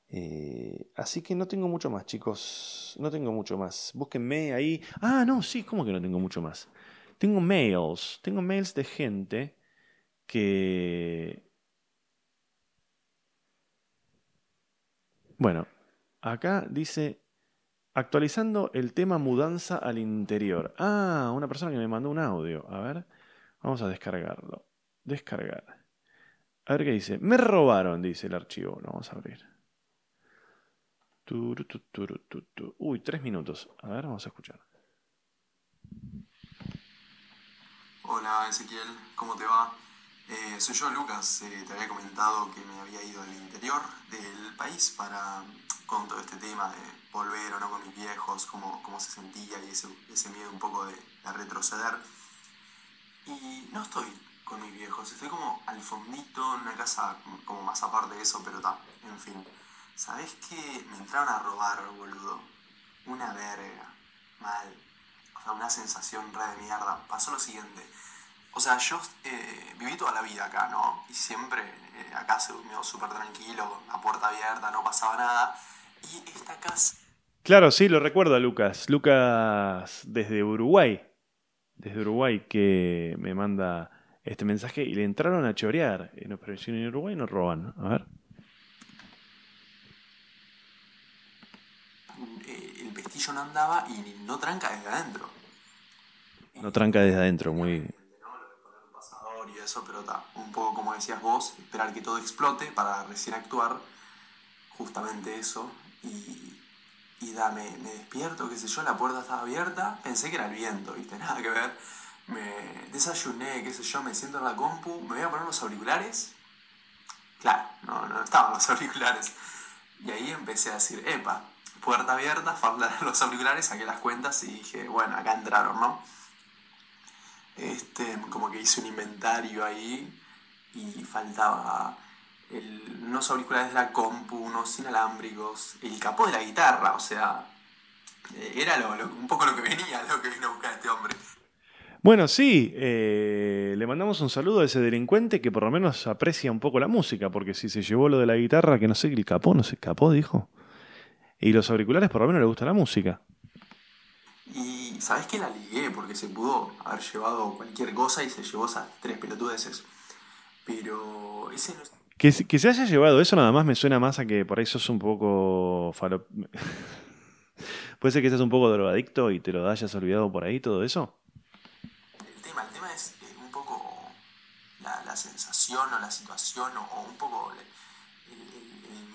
Eh, así que no tengo mucho más, chicos. No tengo mucho más. Búsquenme ahí. Ah, no, sí, ¿cómo que no tengo mucho más? Tengo mails. Tengo mails de gente que... Bueno, acá dice actualizando el tema mudanza al interior. Ah, una persona que me mandó un audio. A ver, vamos a descargarlo. Descargar. A ver qué dice. Me robaron, dice el archivo. Lo vamos a abrir. Uy, tres minutos. A ver, vamos a escuchar. Hola Ezequiel, ¿cómo te va? Eh, soy yo, Lucas. Eh, te había comentado que me había ido al interior del país para con todo este tema de volver o no con mis viejos, cómo, cómo se sentía y ese, ese miedo un poco de, de, retroceder. Y no estoy con mis viejos, estoy como al fondito en una casa como más aparte de eso, pero está, en fin. ¿Sabés qué? Me entraron a robar, boludo. Una verga. Mal. O sea, una sensación re de mierda. Pasó lo siguiente. O sea, yo eh, viví toda la vida acá, ¿no? Y siempre eh, acá se durmió súper tranquilo, la puerta abierta, no pasaba nada. Y esta casa... Claro, sí, lo recuerdo Lucas. Lucas desde Uruguay. Desde Uruguay que me manda este mensaje y le entraron a chorear. Pero si en Uruguay no roban. A ver. No andaba y no tranca desde adentro. No tranca desde adentro, muy... Y eso, pero está, un poco como decías vos, esperar que todo explote para recién actuar, justamente eso, y, y da, me, despierto, qué sé yo, la puerta estaba abierta, pensé que era el viento, viste, nada que ver, me desayuné, qué sé yo, me siento en la compu, me voy a poner los auriculares, claro, no, no estaban los auriculares, y ahí empecé a decir, epa, puerta abierta, faltan los auriculares, saqué las cuentas y dije, bueno, acá entraron, ¿no? Este, como que hice un inventario ahí y faltaba el, unos auriculares de la compu, unos inalámbricos, el capó de la guitarra, o sea, eh, era un poco lo que venía, lo que vino a buscar este hombre. Bueno, sí, eh, le mandamos un saludo a ese delincuente que por lo menos aprecia un poco la música, porque si se llevó lo de la guitarra, que no sé, el capó, no sé, capó, dijo. Y los auriculares por lo menos le gusta la música. Y sabes que la ligué porque se pudo haber llevado cualquier cosa y se llevó esas tres pelotudeces. Pero ese no es... Que, que se haya llevado eso nada más me suena más a que por ahí sos un poco falo... Puede ser que seas un poco drogadicto y te lo hayas olvidado por ahí todo eso. El tema, el tema es eh, un poco la, la, sensación o la situación o, o un poco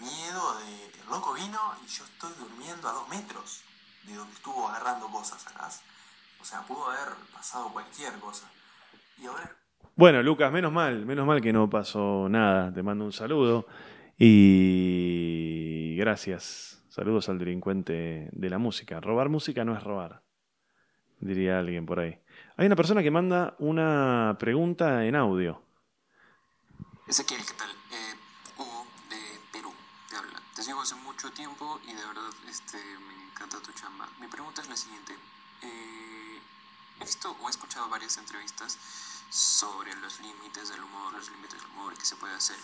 miedo de el loco vino y yo estoy durmiendo a dos metros de donde estuvo agarrando cosas acá. O sea, pudo haber pasado cualquier cosa. Y ahora... Bueno, Lucas, menos mal, menos mal que no pasó nada. Te mando un saludo y gracias. Saludos al delincuente de la música. Robar música no es robar, diría alguien por ahí. Hay una persona que manda una pregunta en audio. Ezequiel, ¿qué tal? Eh, de te sigo hace mucho tiempo y de verdad este, me encanta tu chamba. Mi pregunta es la siguiente. Eh, he visto o he escuchado varias entrevistas sobre los límites del humor, los límites del humor, qué se puede hacer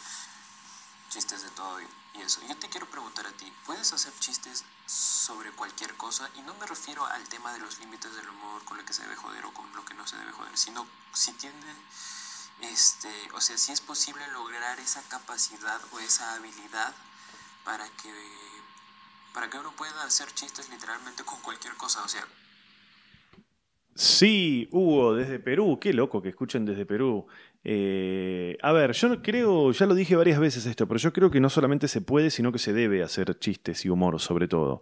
chistes de todo y eso. Yo te quiero preguntar a ti, ¿puedes hacer chistes sobre cualquier cosa? Y no me refiero al tema de los límites del humor, con lo que se debe joder o con lo que no se debe joder, sino si tiene, este, o sea, si es posible lograr esa capacidad o esa habilidad para que, para que uno pueda hacer chistes literalmente con cualquier cosa, o sea... Sí, Hugo, desde Perú, qué loco que escuchen desde Perú. Eh, a ver, yo creo, ya lo dije varias veces esto, pero yo creo que no solamente se puede, sino que se debe hacer chistes y humor, sobre todo.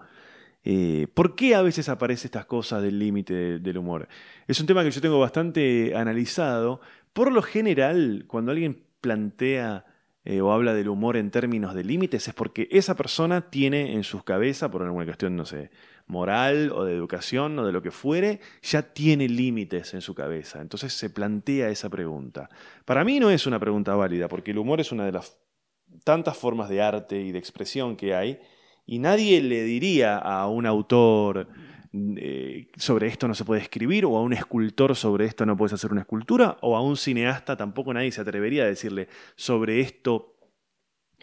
Eh, ¿Por qué a veces aparecen estas cosas del límite de, del humor? Es un tema que yo tengo bastante analizado. Por lo general, cuando alguien plantea eh, o habla del humor en términos de límites, es porque esa persona tiene en sus cabezas, por alguna cuestión, no sé, moral o de educación o de lo que fuere, ya tiene límites en su cabeza. Entonces se plantea esa pregunta. Para mí no es una pregunta válida, porque el humor es una de las tantas formas de arte y de expresión que hay, y nadie le diría a un autor eh, sobre esto no se puede escribir, o a un escultor sobre esto no puedes hacer una escultura, o a un cineasta tampoco nadie se atrevería a decirle sobre esto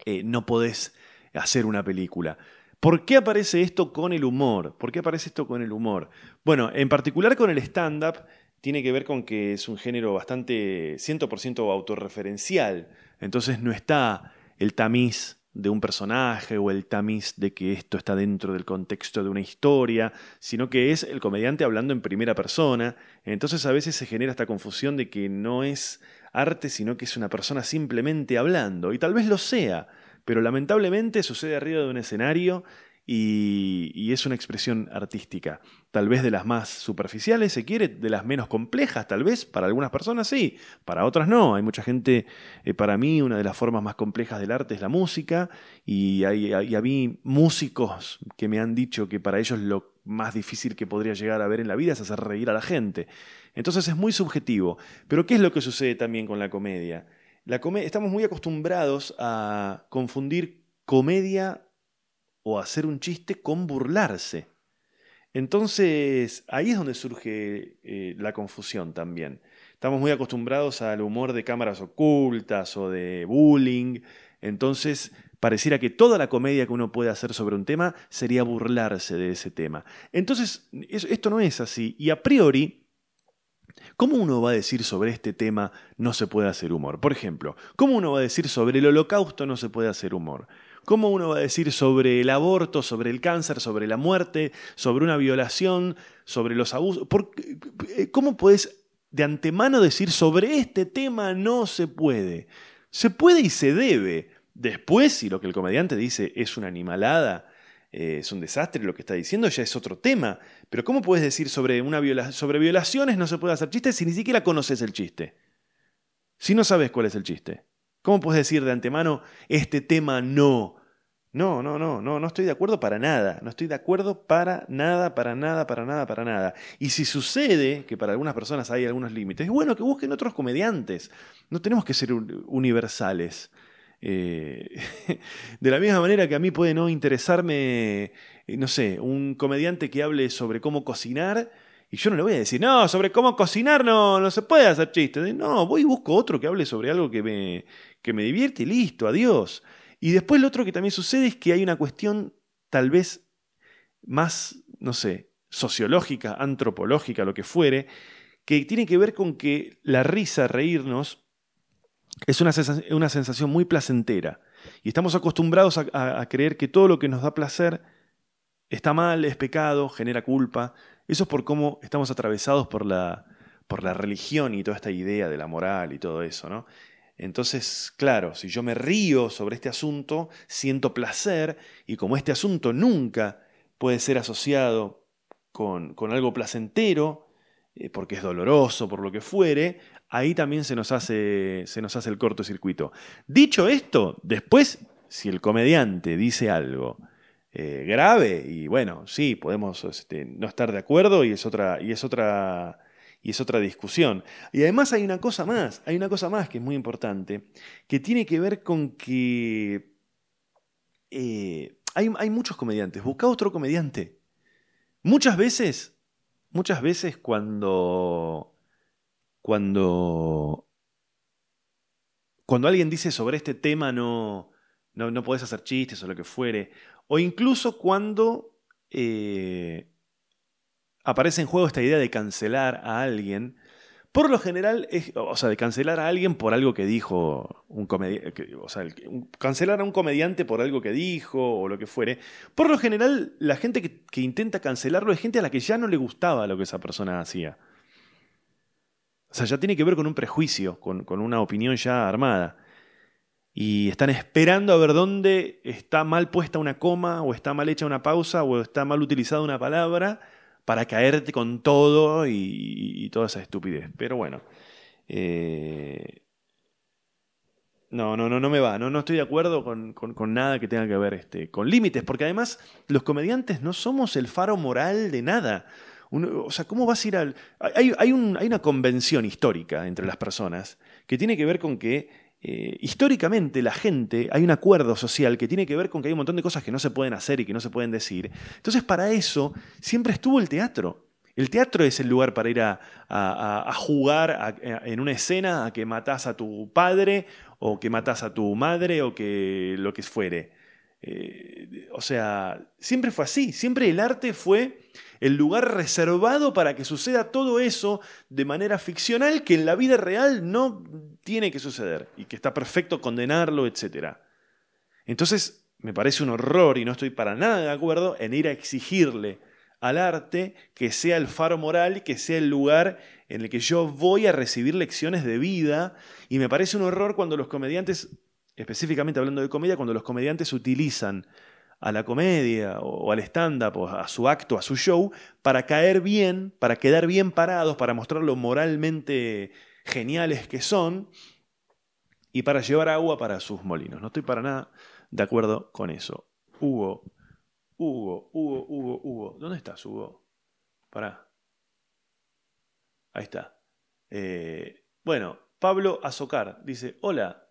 eh, no podés hacer una película. ¿Por qué aparece esto con el humor? ¿Por qué aparece esto con el humor? Bueno, en particular con el stand-up tiene que ver con que es un género bastante 100% autorreferencial. Entonces no está el tamiz de un personaje o el tamiz de que esto está dentro del contexto de una historia, sino que es el comediante hablando en primera persona. Entonces a veces se genera esta confusión de que no es arte, sino que es una persona simplemente hablando. Y tal vez lo sea, pero lamentablemente sucede arriba de un escenario y, es una expresión artística, tal vez de las más superficiales, se quiere, de las menos complejas, tal vez, para algunas personas sí, para otras no. Hay mucha gente, eh, para mí, una de las formas más complejas del arte es la música, y hay, hay, hay músicos que me han dicho que para ellos lo más difícil que podría llegar a ver en la vida es hacer reír a la gente. Entonces es muy subjetivo. Pero ¿qué es lo que sucede también con la comedia? La estamos muy acostumbrados a confundir comedia o hacer un chiste con burlarse. Entonces, ahí es donde surge eh, la confusión también. Estamos muy acostumbrados al humor de cámaras ocultas o de bullying. Entonces, pareciera que toda la comedia que uno puede hacer sobre un tema sería burlarse de ese tema. Entonces, esto no es así. Y a priori, ¿Cómo uno va a decir sobre este tema no se puede hacer humor? Por ejemplo, ¿cómo uno va a decir sobre el holocausto no se puede hacer humor? ¿Cómo uno va a decir sobre el aborto, sobre el cáncer, sobre la muerte, sobre una violación, sobre los abusos? Eh, ¿Cómo puedes de antemano decir sobre este tema no se puede? Se puede y se debe. Después, si lo que el comediante dice es una animalada, eh, es un desastre lo que está diciendo, ya es otro tema. Pero ¿cómo puedes decir sobre, una viola sobre violaciones no se puede hacer chistes si ni siquiera conoces el chiste? Si no sabes cuál es el chiste. ¿Cómo puedes decir de antemano este tema no? No, no, no, no, no estoy de acuerdo para nada. No estoy de acuerdo para nada, para nada, para nada, para nada. Y si sucede que para algunas personas hay algunos límites, es bueno que busquen otros comediantes. No tenemos que ser universales. Eh, de la misma manera que a mí puede no interesarme, eh, no sé, un comediante que hable sobre cómo cocinar Y yo no le voy a decir, no, sobre cómo cocinar no, no se puede hacer chistes. No, voy y busco otro que hable sobre algo que me, que me divierte y listo, adiós. Y después lo otro que también sucede es que hay una cuestión tal vez más, no sé, sociológica, antropológica, lo que fuere, que tiene que ver con que la risa, reírnos, es una una sensación muy placentera. Y estamos acostumbrados a, creer que todo lo que nos da placer está mal, es pecado, genera culpa. Eso es por cómo estamos atravesados por la, por la religión y toda esta idea de la moral y todo eso, ¿no? Entonces, claro, si yo me río sobre este asunto, siento placer y como este asunto nunca puede ser asociado con, con algo placentero, eh, porque es doloroso, por lo que fuere, ahí también se nos hace, se nos hace el cortocircuito. Dicho esto, después, si el comediante dice algo eh, grave, y bueno, sí, podemos este, no estar de acuerdo y es otra, y es otra, y es otra discusión. Y además hay una cosa más, hay una cosa más que es muy importante, que tiene que ver con que eh, hay, hay muchos comediantes, busca otro comediante. Muchas veces muchas veces cuando, cuando, cuando alguien dice sobre este tema no, no, no podés hacer chistes o lo que fuere, o incluso cuando eh, aparece en juego esta idea de cancelar a alguien, por lo general, o sea, de cancelar a alguien por algo que dijo un comediante, o sea, cancelar a un comediante por algo que dijo o lo que fuere. Por lo general, la gente que, intenta cancelarlo es gente a la que ya no le gustaba lo que esa persona hacía. O sea, ya tiene que ver con un prejuicio, con una opinión ya armada. Y están esperando a ver dónde está mal puesta una coma, o está mal hecha una pausa, o está mal utilizada una palabra para caerte con todo y, toda esa estupidez. Pero bueno. Eh, no, no, no, no me va. No, no estoy de acuerdo con, nada que tenga que ver este, con límites, porque además los comediantes no somos el faro moral de nada. o sea, ¿cómo vas a ir al...? Hay, hay, hay una convención histórica entre las personas que tiene que ver con que eh, históricamente la gente, hay un acuerdo social que tiene que ver con que hay un montón de cosas que no se pueden hacer y que no se pueden decir. Entonces para eso siempre estuvo el teatro. El teatro es el lugar para ir a, jugar en una escena a que matás a tu padre o que matás a tu madre o que lo que fuere. Eh, o sea, siempre fue así, siempre el arte fue el lugar reservado para que suceda todo eso de manera ficcional que en la vida real no tiene que suceder y que está perfecto condenarlo, etc. Entonces, me parece un horror y no estoy para nada de acuerdo en ir a exigirle al arte que sea el faro moral que sea el lugar en el que yo voy a recibir lecciones de vida y me parece un horror cuando los comediantes, específicamente hablando de comedia, cuando los comediantes utilizan a la comedia o, al stand-up a su acto, a su show, para caer bien, para quedar bien parados, para mostrar lo moralmente geniales que son y para llevar agua para sus molinos. No estoy para nada de acuerdo con eso. Hugo, Hugo, Hugo, Hugo, Hugo. ¿Dónde estás, Hugo? Pará. Ahí está. Eh, bueno, Pablo Azocar dice, hola.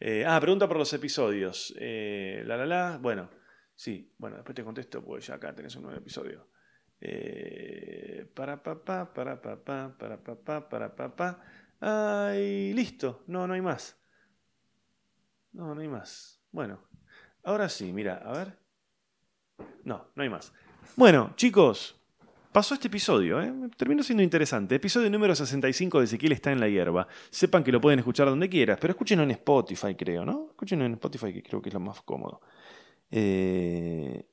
Eh, ah, pregunta por los episodios. Eh, la, la, la. Bueno, Sí, bueno, después te contesto, pues ya acá tenés un nuevo episodio. Eh, para papá, para papá, para papá, para papá. Ay, listo. No, no hay más. No, no hay más. Bueno, ahora sí, mira, a ver. No, no hay más. Bueno, chicos, pasó este episodio, ¿eh? terminó siendo interesante. Episodio número 65 de Ezequiel está en la hierba. Sepan que lo pueden escuchar donde quieras, pero escúchenlo en Spotify, creo, ¿no? Escúchenlo en Spotify, que creo que es lo más cómodo. Eh,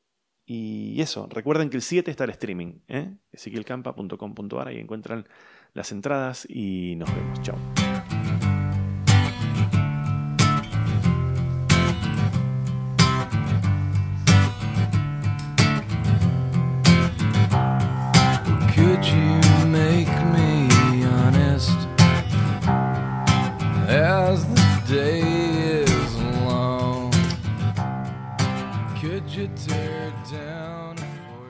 y eso, recuerden que el 7 está el streaming, ¿eh? ezequielcampa.com.ar, ahí encuentran las entradas y nos vemos. Chao.